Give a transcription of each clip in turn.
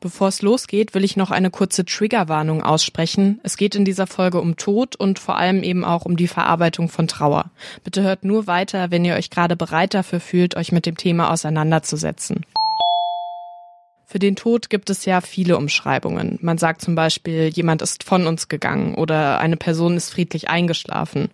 Bevor es losgeht, will ich noch eine kurze Triggerwarnung aussprechen. Es geht in dieser Folge um Tod und vor allem eben auch um die Verarbeitung von Trauer. Bitte hört nur weiter, wenn ihr euch gerade bereit dafür fühlt, euch mit dem Thema auseinanderzusetzen. Für den Tod gibt es ja viele Umschreibungen. Man sagt zum Beispiel, jemand ist von uns gegangen oder eine Person ist friedlich eingeschlafen.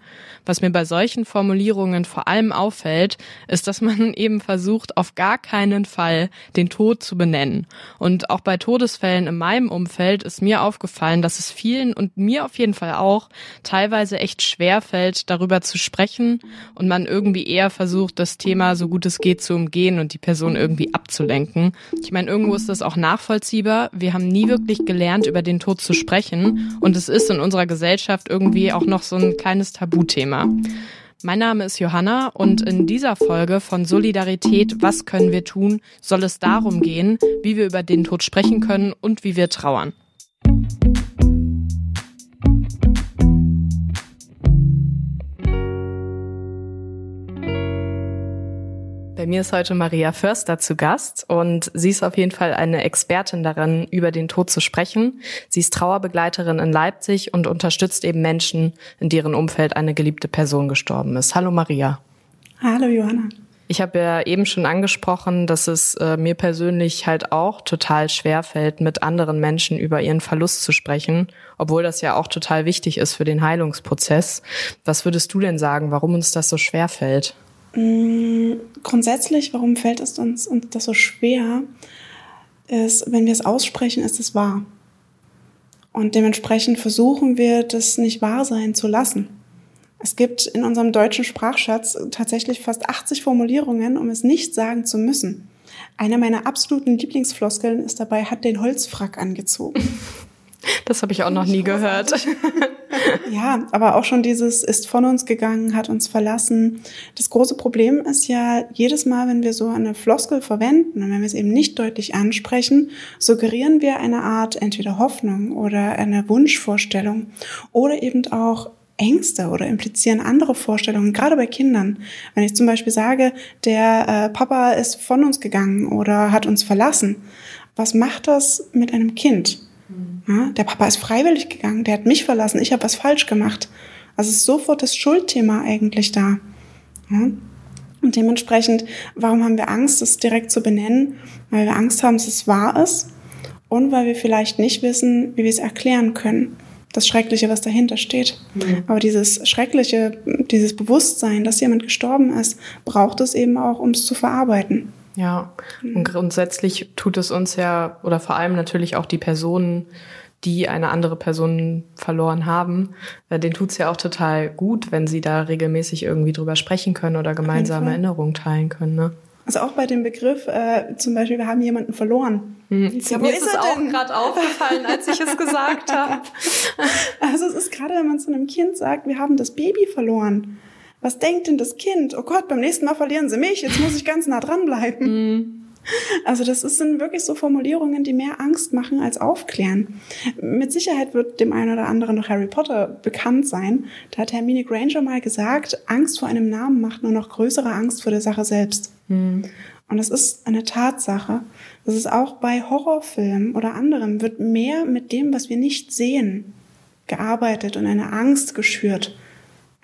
Was mir bei solchen Formulierungen vor allem auffällt, ist, dass man eben versucht, auf gar keinen Fall den Tod zu benennen. Und auch bei Todesfällen in meinem Umfeld ist mir aufgefallen, dass es vielen und mir auf jeden Fall auch teilweise echt schwer fällt, darüber zu sprechen und man irgendwie eher versucht, das Thema so gut es geht zu umgehen und die Person irgendwie abzulenken. Ich meine, irgendwo ist das auch nachvollziehbar. Wir haben nie wirklich gelernt, über den Tod zu sprechen. Und es ist in unserer Gesellschaft irgendwie auch noch so ein kleines Tabuthema. Mein Name ist Johanna und in dieser Folge von Solidarität, was können wir tun, soll es darum gehen, wie wir über den Tod sprechen können und wie wir trauern. Bei mir ist heute Maria Förster zu Gast und sie ist auf jeden Fall eine Expertin darin, über den Tod zu sprechen. Sie ist Trauerbegleiterin in Leipzig und unterstützt eben Menschen, in deren Umfeld eine geliebte Person gestorben ist. Hallo Maria. Hallo Johanna. Ich habe ja eben schon angesprochen, dass es äh, mir persönlich halt auch total schwer fällt, mit anderen Menschen über ihren Verlust zu sprechen, obwohl das ja auch total wichtig ist für den Heilungsprozess. Was würdest du denn sagen, warum uns das so schwer fällt? Mm, grundsätzlich, warum fällt es uns, uns das so schwer, ist, wenn wir es aussprechen, ist es wahr. Und dementsprechend versuchen wir, das nicht wahr sein zu lassen. Es gibt in unserem deutschen Sprachschatz tatsächlich fast 80 Formulierungen, um es nicht sagen zu müssen. Eine meiner absoluten Lieblingsfloskeln ist dabei, hat den Holzfrack angezogen. Das habe ich auch noch nie gehört. ja, aber auch schon dieses ist von uns gegangen, hat uns verlassen. Das große Problem ist ja, jedes Mal, wenn wir so eine Floskel verwenden und wenn wir es eben nicht deutlich ansprechen, suggerieren wir eine Art entweder Hoffnung oder eine Wunschvorstellung oder eben auch Ängste oder implizieren andere Vorstellungen, gerade bei Kindern. Wenn ich zum Beispiel sage, der äh, Papa ist von uns gegangen oder hat uns verlassen, was macht das mit einem Kind? Ja, der Papa ist freiwillig gegangen, der hat mich verlassen, ich habe was falsch gemacht. Also ist sofort das Schuldthema eigentlich da. Ja? Und dementsprechend, warum haben wir Angst, das direkt zu benennen? Weil wir Angst haben, dass es wahr ist und weil wir vielleicht nicht wissen, wie wir es erklären können. Das Schreckliche, was dahinter steht. Mhm. Aber dieses Schreckliche, dieses Bewusstsein, dass jemand gestorben ist, braucht es eben auch, um es zu verarbeiten. Ja, und mhm. grundsätzlich tut es uns ja, oder vor allem natürlich auch die Personen, die eine andere Person verloren haben, äh, denen tut's ja auch total gut, wenn sie da regelmäßig irgendwie drüber sprechen können oder gemeinsame Erinnerungen teilen können. Ne? Also auch bei dem Begriff, äh, zum Beispiel, wir haben jemanden verloren. Hm. Ja, mir ist, ist es auch gerade aufgefallen, als ich es gesagt habe. Also es ist gerade, wenn man zu einem Kind sagt, wir haben das Baby verloren was denkt denn das Kind? Oh Gott, beim nächsten Mal verlieren sie mich, jetzt muss ich ganz nah dran bleiben. Mhm. Also das sind wirklich so Formulierungen, die mehr Angst machen als aufklären. Mit Sicherheit wird dem einen oder anderen noch Harry Potter bekannt sein. Da hat Hermine Granger mal gesagt, Angst vor einem Namen macht nur noch größere Angst vor der Sache selbst. Mhm. Und das ist eine Tatsache. Das ist auch bei Horrorfilmen oder anderem, wird mehr mit dem, was wir nicht sehen, gearbeitet und eine Angst geschürt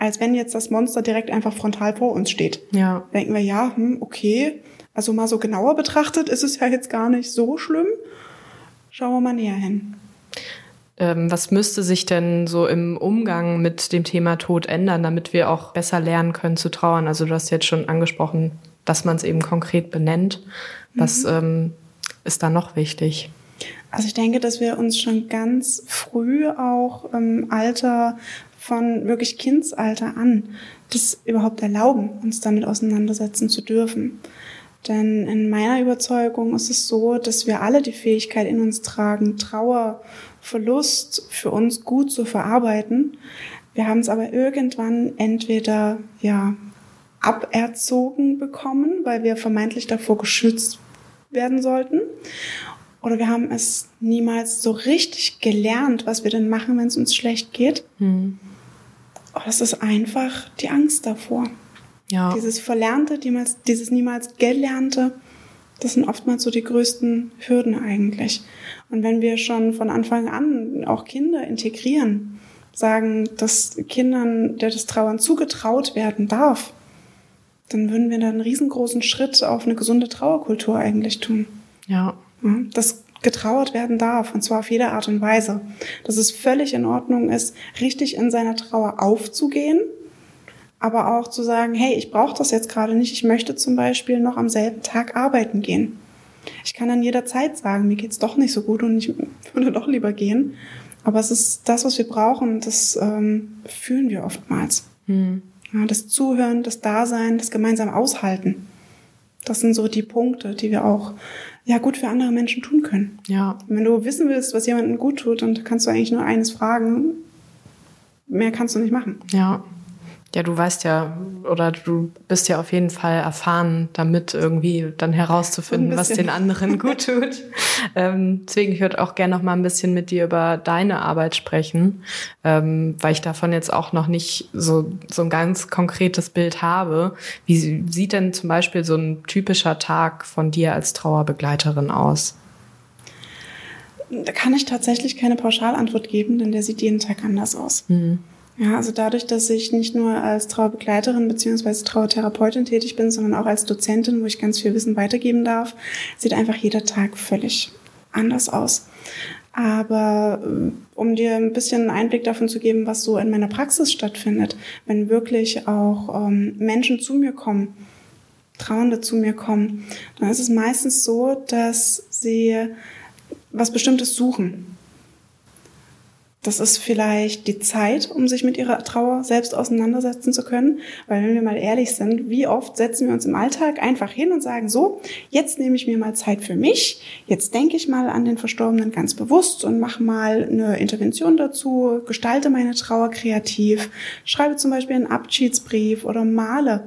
als wenn jetzt das Monster direkt einfach frontal vor uns steht. Ja. Denken wir, ja, hm, okay, also mal so genauer betrachtet ist es ja jetzt gar nicht so schlimm. Schauen wir mal näher hin. Ähm, was müsste sich denn so im Umgang mit dem Thema Tod ändern, damit wir auch besser lernen können zu trauern? Also du hast jetzt schon angesprochen, dass man es eben konkret benennt. Was mhm. ähm, ist da noch wichtig? Also ich denke, dass wir uns schon ganz früh auch im Alter von wirklich Kindsalter an das überhaupt erlauben, uns damit auseinandersetzen zu dürfen. Denn in meiner Überzeugung ist es so, dass wir alle die Fähigkeit in uns tragen, Trauer, Verlust für uns gut zu verarbeiten. Wir haben es aber irgendwann entweder ja aberzogen bekommen, weil wir vermeintlich davor geschützt werden sollten, oder wir haben es niemals so richtig gelernt, was wir denn machen, wenn es uns schlecht geht. Hm. Oh, das ist einfach die Angst davor. Ja. Dieses Verlernte, dieses niemals Gelernte, Das sind oftmals so die größten Hürden eigentlich. Und wenn wir schon von Anfang an auch Kinder integrieren, sagen, dass Kindern, der das Trauern zugetraut werden darf, dann würden wir da einen riesengroßen Schritt auf eine gesunde Trauerkultur eigentlich tun. Ja. dass getrauert werden darf, und zwar auf jede Art und Weise. Dass es völlig in Ordnung ist, richtig in seiner Trauer aufzugehen, aber auch zu sagen, hey, ich brauche das jetzt gerade nicht, ich möchte zum Beispiel noch am selben Tag arbeiten gehen. Ich kann dann jederzeit sagen, mir geht's doch nicht so gut und ich würde doch lieber gehen. Aber es ist das, was wir brauchen, das ähm, fühlen wir oftmals. Hm. Ja, das Zuhören, das Dasein, das gemeinsam Aushalten. Das sind so die Punkte, die wir auch ja gut für andere Menschen tun können. Ja. wenn du wissen willst, was jemandem gut tut, dann kannst du eigentlich nur eines fragen. Mehr kannst du nicht machen. Ja. Ja, du weißt ja, oder du bist ja auf jeden Fall erfahren, damit irgendwie dann herauszufinden, was den anderen gut tut. ähm, deswegen, ich würde auch gerne noch mal ein bisschen mit dir über deine Arbeit sprechen, ähm, weil ich davon jetzt auch noch nicht so, so ein ganz konkretes Bild habe. Wie sieht denn zum Beispiel so ein typischer Tag von dir als Trauerbegleiterin aus? Da kann ich tatsächlich keine Pauschalantwort geben, denn der sieht jeden Tag anders aus. Mhm. Ja, also dadurch, dass ich nicht nur als Trauerbegleiterin beziehungsweise Trauertherapeutin tätig bin, sondern auch als Dozentin, wo ich ganz viel Wissen weitergeben darf, sieht einfach jeder Tag völlig anders aus. Aber äh, um dir ein bisschen einen Einblick davon zu geben, was so in meiner Praxis stattfindet, wenn wirklich auch ähm, Menschen zu mir kommen, Trauernde zu mir kommen, dann ist es meistens so, dass sie was Bestimmtes suchen. Das ist vielleicht die Zeit, um sich mit ihrer Trauer selbst auseinandersetzen zu können. Weil wenn wir mal ehrlich sind, wie oft setzen wir uns im Alltag einfach hin und sagen, so, jetzt nehme ich mir mal Zeit für mich, jetzt denke ich mal an den Verstorbenen ganz bewusst und mache mal eine Intervention dazu, gestalte meine Trauer kreativ, schreibe zum Beispiel einen Abschiedsbrief oder male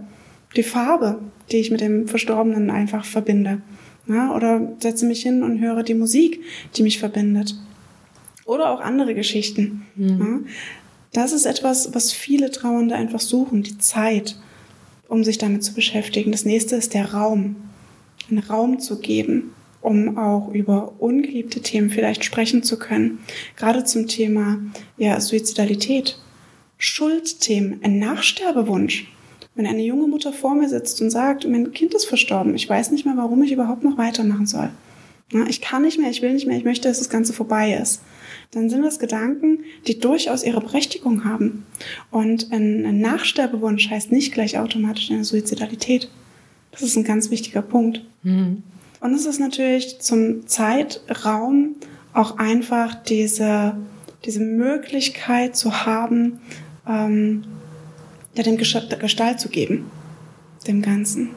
die Farbe, die ich mit dem Verstorbenen einfach verbinde. Ja, oder setze mich hin und höre die Musik, die mich verbindet. Oder auch andere Geschichten. Mhm. Das ist etwas, was viele Trauernde einfach suchen, die Zeit, um sich damit zu beschäftigen. Das nächste ist der Raum. Einen Raum zu geben, um auch über ungeliebte Themen vielleicht sprechen zu können. Gerade zum Thema ja, Suizidalität, Schuldthemen, ein Nachsterbewunsch. Wenn eine junge Mutter vor mir sitzt und sagt, mein Kind ist verstorben, ich weiß nicht mehr, warum ich überhaupt noch weitermachen soll. Ich kann nicht mehr, ich will nicht mehr, ich möchte, dass das Ganze vorbei ist dann sind das Gedanken, die durchaus ihre Berechtigung haben. Und ein, Nachsterbewunsch heißt nicht gleich automatisch eine Suizidalität. Das ist ein ganz wichtiger Punkt. Mhm. Und es ist natürlich zum Zeitraum auch einfach diese, diese Möglichkeit zu haben, ähm, ja, dem Gestalt zu geben, dem Ganzen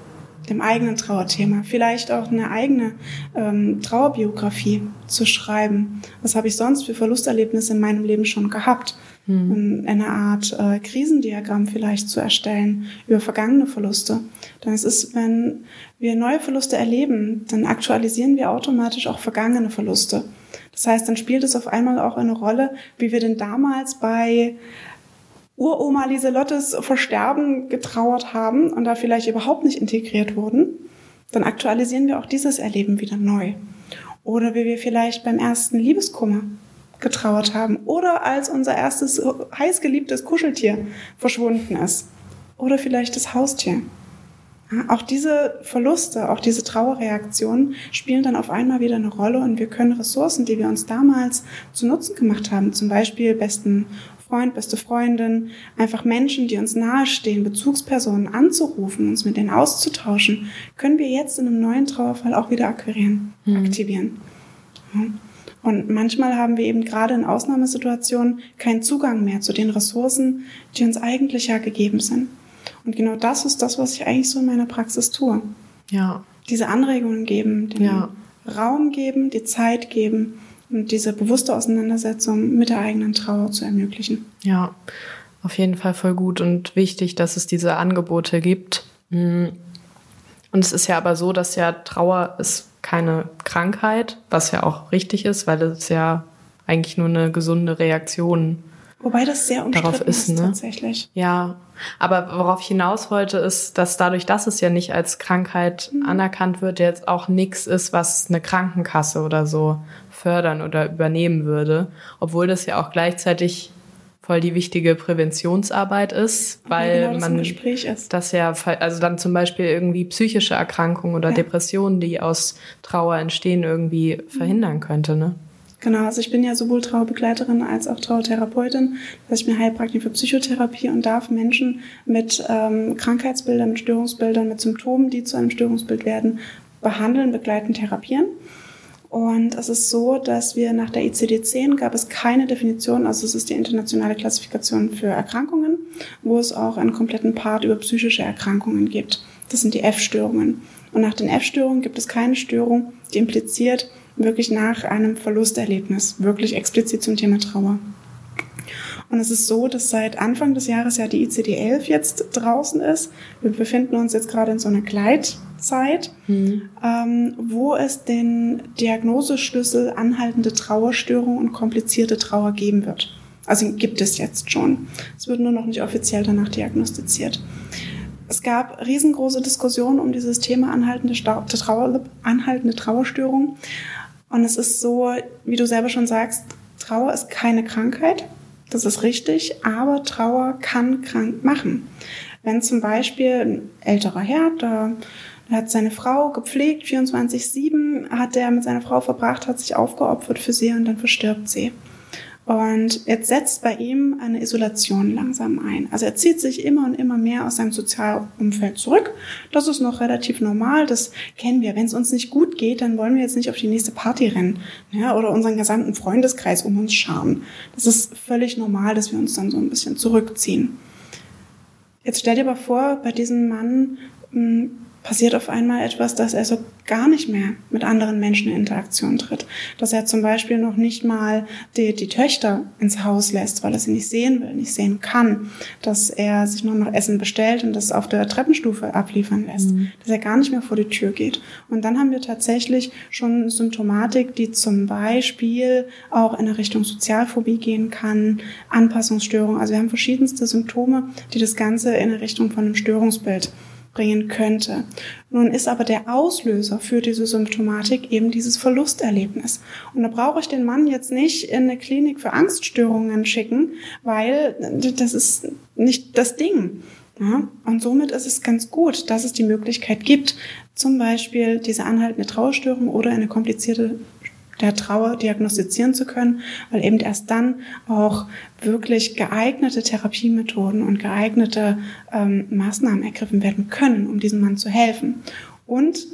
dem eigenen Trauerthema, vielleicht auch eine eigene ähm, Trauerbiografie zu schreiben. Was habe ich sonst für Verlusterlebnisse in meinem Leben schon gehabt? Mhm. Eine Art äh, Krisendiagramm vielleicht zu erstellen über vergangene Verluste. Denn es ist, wenn wir neue Verluste erleben, dann aktualisieren wir automatisch auch vergangene Verluste. Das heißt, dann spielt es auf einmal auch eine Rolle, wie wir denn damals bei Uroma Lieselottes Versterben getrauert haben und da vielleicht überhaupt nicht integriert wurden, dann aktualisieren wir auch dieses Erleben wieder neu. Oder wie wir vielleicht beim ersten Liebeskummer getrauert haben oder als unser erstes heißgeliebtes Kuscheltier verschwunden ist. Oder vielleicht das Haustier. Ja, auch diese Verluste, auch diese Trauerreaktionen spielen dann auf einmal wieder eine Rolle und wir können Ressourcen, die wir uns damals zu Nutzen gemacht haben, zum Beispiel besten Freund, beste Freundin, einfach Menschen, die uns nahestehen, Bezugspersonen anzurufen, uns mit denen auszutauschen, können wir jetzt in einem neuen Trauerfall auch wieder akquirieren, mhm. aktivieren. Ja. Und manchmal haben wir eben gerade in Ausnahmesituationen keinen Zugang mehr zu den Ressourcen, die uns eigentlich ja gegeben sind. Und genau das ist das, was ich eigentlich so in meiner Praxis tue. Ja. Diese Anregungen geben, den ja. Raum geben, die Zeit geben, und diese bewusste Auseinandersetzung mit der eigenen Trauer zu ermöglichen. Ja, auf jeden Fall voll gut und wichtig, dass es diese Angebote gibt. Mm. Und es ist ja aber so, dass ja Trauer ist keine Krankheit, was ja auch richtig ist, weil es ja eigentlich nur eine gesunde Reaktion Wobei das sehr darauf ist, ne? tatsächlich. Ja, aber worauf ich hinaus wollte, ist, dass dadurch, dass es ja nicht als Krankheit mhm. anerkannt wird, jetzt auch nichts ist, was eine Krankenkasse oder so fördern oder übernehmen würde, obwohl das ja auch gleichzeitig voll die wichtige Präventionsarbeit ist, weil genau das man ist. das ja, also dann zum Beispiel irgendwie psychische Erkrankungen oder ja. Depressionen, die aus Trauer entstehen, irgendwie verhindern könnte, ne? Genau, also ich bin ja sowohl Trauerbegleiterin als auch Trauertherapeutin. Das heißt, ich bin Heilpraktiker für Psychotherapie und darf Menschen mit ähm, Krankheitsbildern, mit Störungsbildern, mit Symptomen, die zu einem Störungsbild werden, behandeln, begleiten, therapieren. Und es ist so, dass wir nach der ICD-10 gab es keine Definition, also es ist die internationale Klassifikation für Erkrankungen, wo es auch einen kompletten Part über psychische Erkrankungen gibt. Das sind die F-Störungen. Und nach den F-Störungen gibt es keine Störung, die impliziert wirklich nach einem Verlusterlebnis, wirklich explizit zum Thema Trauer. Und es ist so, dass seit Anfang des Jahres ja die ICD-11 jetzt draußen ist. Wir befinden uns jetzt gerade in so einer Gleitzeit, mhm. ähm, wo es den Diagnoseschlüssel anhaltende Trauerstörung und komplizierte Trauer geben wird. Also gibt es jetzt schon. Es wird nur noch nicht offiziell danach diagnostiziert. Es gab riesengroße Diskussionen um dieses Thema anhaltende, Trauer, anhaltende Trauerstörung. Und es ist so, wie du selber schon sagst, Trauer ist keine Krankheit. Das ist richtig, aber Trauer kann krank machen. Wenn zum Beispiel ein älterer Herr, da hat seine Frau gepflegt, 24-7 hat er mit seiner Frau verbracht, hat sich aufgeopfert für sie und dann verstirbt sie. Und jetzt setzt bei ihm eine Isolation langsam ein. Also er zieht sich immer und immer mehr aus seinem Sozialumfeld zurück. Das ist noch relativ normal, das kennen wir. Wenn es uns nicht gut geht, dann wollen wir jetzt nicht auf die nächste Party rennen ja, oder unseren gesamten Freundeskreis um uns scharen. Das ist völlig normal, dass wir uns dann so ein bisschen zurückziehen. Jetzt stell dir aber vor, bei diesem Mann hm, passiert auf einmal etwas, dass er so gar nicht mehr mit anderen Menschen in Interaktion tritt. Dass er zum Beispiel noch nicht mal die, die Töchter ins Haus lässt, weil er sie nicht sehen will, nicht sehen kann. Dass er sich nur noch Essen bestellt und das auf der Treppenstufe abliefern lässt. Mhm. Dass er gar nicht mehr vor die Tür geht. Und dann haben wir tatsächlich schon Symptomatik, die zum Beispiel auch in eine Richtung Sozialphobie gehen kann, Anpassungsstörung. Also wir haben verschiedenste Symptome, die das Ganze in eine Richtung von einem Störungsbild bringen könnte. Nun ist aber der Auslöser für diese Symptomatik eben dieses Verlusterlebnis. Und da brauche ich den Mann jetzt nicht in eine Klinik für Angststörungen schicken, weil das ist nicht das Ding. Ja, und somit ist es ganz gut, dass es die Möglichkeit gibt, zum Beispiel diese anhaltende Trauerstörung oder eine komplizierte der Trauer diagnostizieren zu können, weil eben erst dann auch wirklich geeignete Therapiemethoden und geeignete ähm, Maßnahmen ergriffen werden können, um diesem Mann zu helfen. Und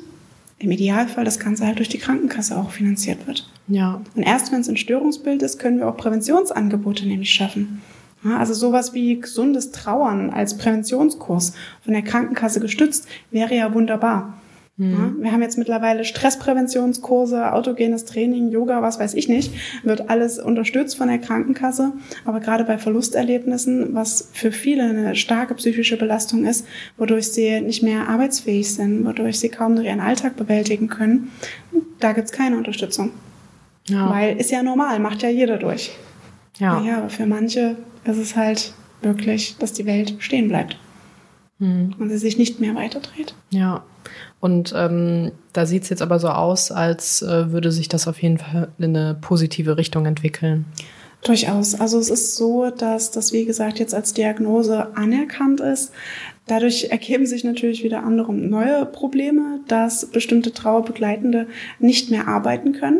im Idealfall das Ganze halt durch die Krankenkasse auch finanziert wird. Ja. Und erst wenn es ein Störungsbild ist, können wir auch Präventionsangebote nämlich schaffen. Ja, also sowas wie gesundes Trauern als Präventionskurs von der Krankenkasse gestützt wäre ja wunderbar. Mhm. Ja, wir haben jetzt mittlerweile Stresspräventionskurse, autogenes Training, Yoga, was weiß ich nicht, wird alles unterstützt von der Krankenkasse. Aber gerade bei Verlusterlebnissen, was für viele eine starke psychische Belastung ist, wodurch sie nicht mehr arbeitsfähig sind, wodurch sie kaum noch ihren Alltag bewältigen können, da gibt's keine Unterstützung. Ja. Weil ist ja normal, macht ja jeder durch. Ja. ja, aber für manche ist es halt wirklich, dass die Welt stehen bleibt mhm. und sie sich nicht mehr weiterdreht. Ja. Und ähm, da sieht es jetzt aber so aus, als äh, würde sich das auf jeden Fall in eine positive Richtung entwickeln. Durchaus. Also es ist so, dass das, wie gesagt, jetzt als Diagnose anerkannt ist. Dadurch ergeben sich natürlich wieder andere neue Probleme, dass bestimmte Trauerbegleitende nicht mehr arbeiten können,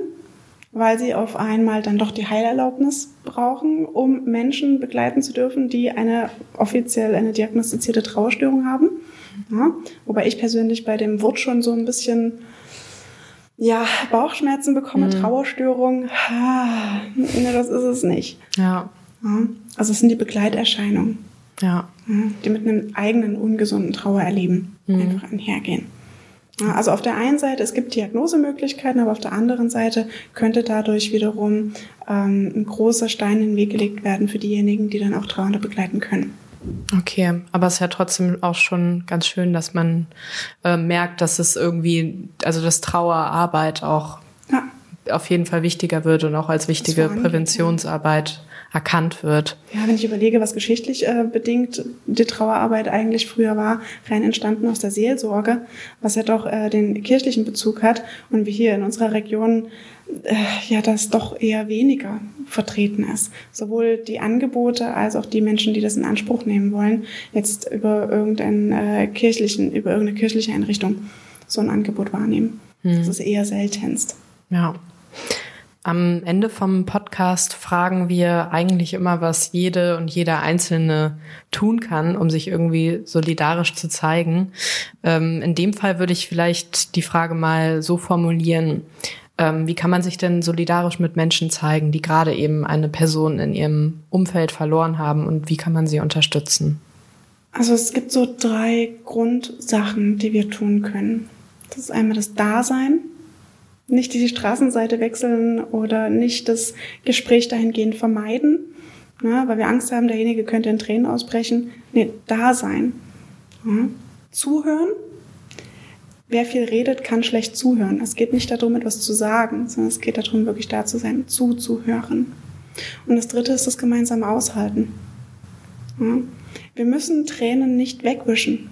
weil sie auf einmal dann doch die Heilerlaubnis brauchen, um Menschen begleiten zu dürfen, die eine offiziell eine diagnostizierte Trauerstörung haben. Ja? Wobei ich persönlich bei dem Wort schon so ein bisschen ja, Bauchschmerzen bekomme, mhm. Trauerstörung. Ah, ne, das ist es nicht. Ja. ja. Also es sind die Begleiterscheinungen. Ja. Die mit einem eigenen ungesunden Trauererleben mhm. einfach einhergehen. Also auf der einen Seite, es gibt Diagnosemöglichkeiten, aber auf der anderen Seite könnte dadurch wiederum ähm, ein großer Stein in den Weg gelegt werden für diejenigen, die dann auch Trauernde begleiten können. Okay, aber es ist ja trotzdem auch schon ganz schön, dass man äh, merkt, dass es irgendwie, also dass Trauerarbeit auch ja. auf jeden Fall wichtiger wird und auch als wichtige Präventionsarbeit erkannt wird. Ja, wenn ich überlege, was geschichtlich äh, bedingt die Trauerarbeit eigentlich früher war, rein entstanden aus der Seelsorge, was ja doch äh, den kirchlichen Bezug hat und wie hier in unserer Region äh, ja das doch eher weniger vertreten ist. Sowohl die Angebote als auch die Menschen, die das in Anspruch nehmen wollen, jetzt über irgendeinen äh, kirchlichen, über irgendeine kirchliche Einrichtung so ein Angebot wahrnehmen. Hm. Das ist eher seltenst. Ja. Am Ende vom Podcast fragen wir eigentlich immer, was jede und jeder Einzelne tun kann, um sich irgendwie solidarisch zu zeigen. Ähm, in dem Fall würde ich vielleicht die Frage mal so formulieren. Ähm, wie kann man sich denn solidarisch mit Menschen zeigen, die gerade eben eine Person in ihrem Umfeld verloren haben und wie kann man sie unterstützen? Also es gibt so drei Grundsachen, die wir tun können. Das ist einmal das Dasein, nicht die Straßenseite wechseln oder nicht das Gespräch dahingehend vermeiden, ne, weil wir Angst haben, derjenige könnte in Tränen ausbrechen. Nee, da sein. Ja. Zuhören. Wer viel redet, kann schlecht zuhören. Es geht nicht darum, etwas zu sagen, sondern es geht darum, wirklich da zu sein, zuzuhören. Und das dritte ist das gemeinsame Aushalten. Ja. Wir müssen Tränen nicht wegwischen.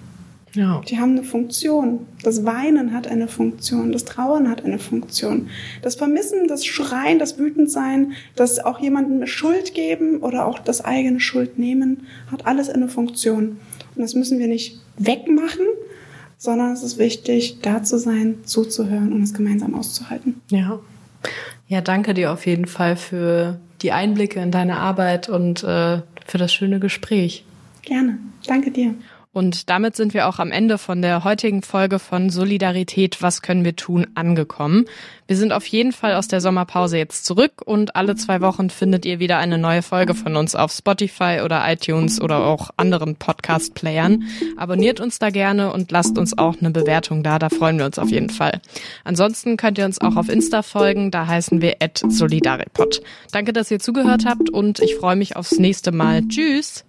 Ja. Die haben eine Funktion. Das Weinen hat eine Funktion. Das Trauern hat eine Funktion. Das Vermissen, das Schreien, das Wütendsein, das auch jemandem Schuld geben oder auch das eigene Schuld nehmen, hat alles eine Funktion. Und das müssen wir nicht wegmachen, sondern es ist wichtig, da zu sein, zuzuhören und es gemeinsam auszuhalten. Ja. Ja, danke dir auf jeden Fall für die Einblicke in deine Arbeit und äh, für das schöne Gespräch. Gerne. Danke dir. Und damit sind wir auch am Ende von der heutigen Folge von Solidarität, was können wir tun, angekommen. Wir sind auf jeden Fall aus der Sommerpause jetzt zurück und alle zwei Wochen findet ihr wieder eine neue Folge von uns auf Spotify oder iTunes oder auch anderen Podcast-Playern. Abonniert uns da gerne und lasst uns auch eine Bewertung da, da freuen wir uns auf jeden Fall. Ansonsten könnt ihr uns auch auf Insta folgen, da heißen wir at Solidaripod. Danke, dass ihr zugehört habt und ich freue mich aufs nächste Mal. Tschüss!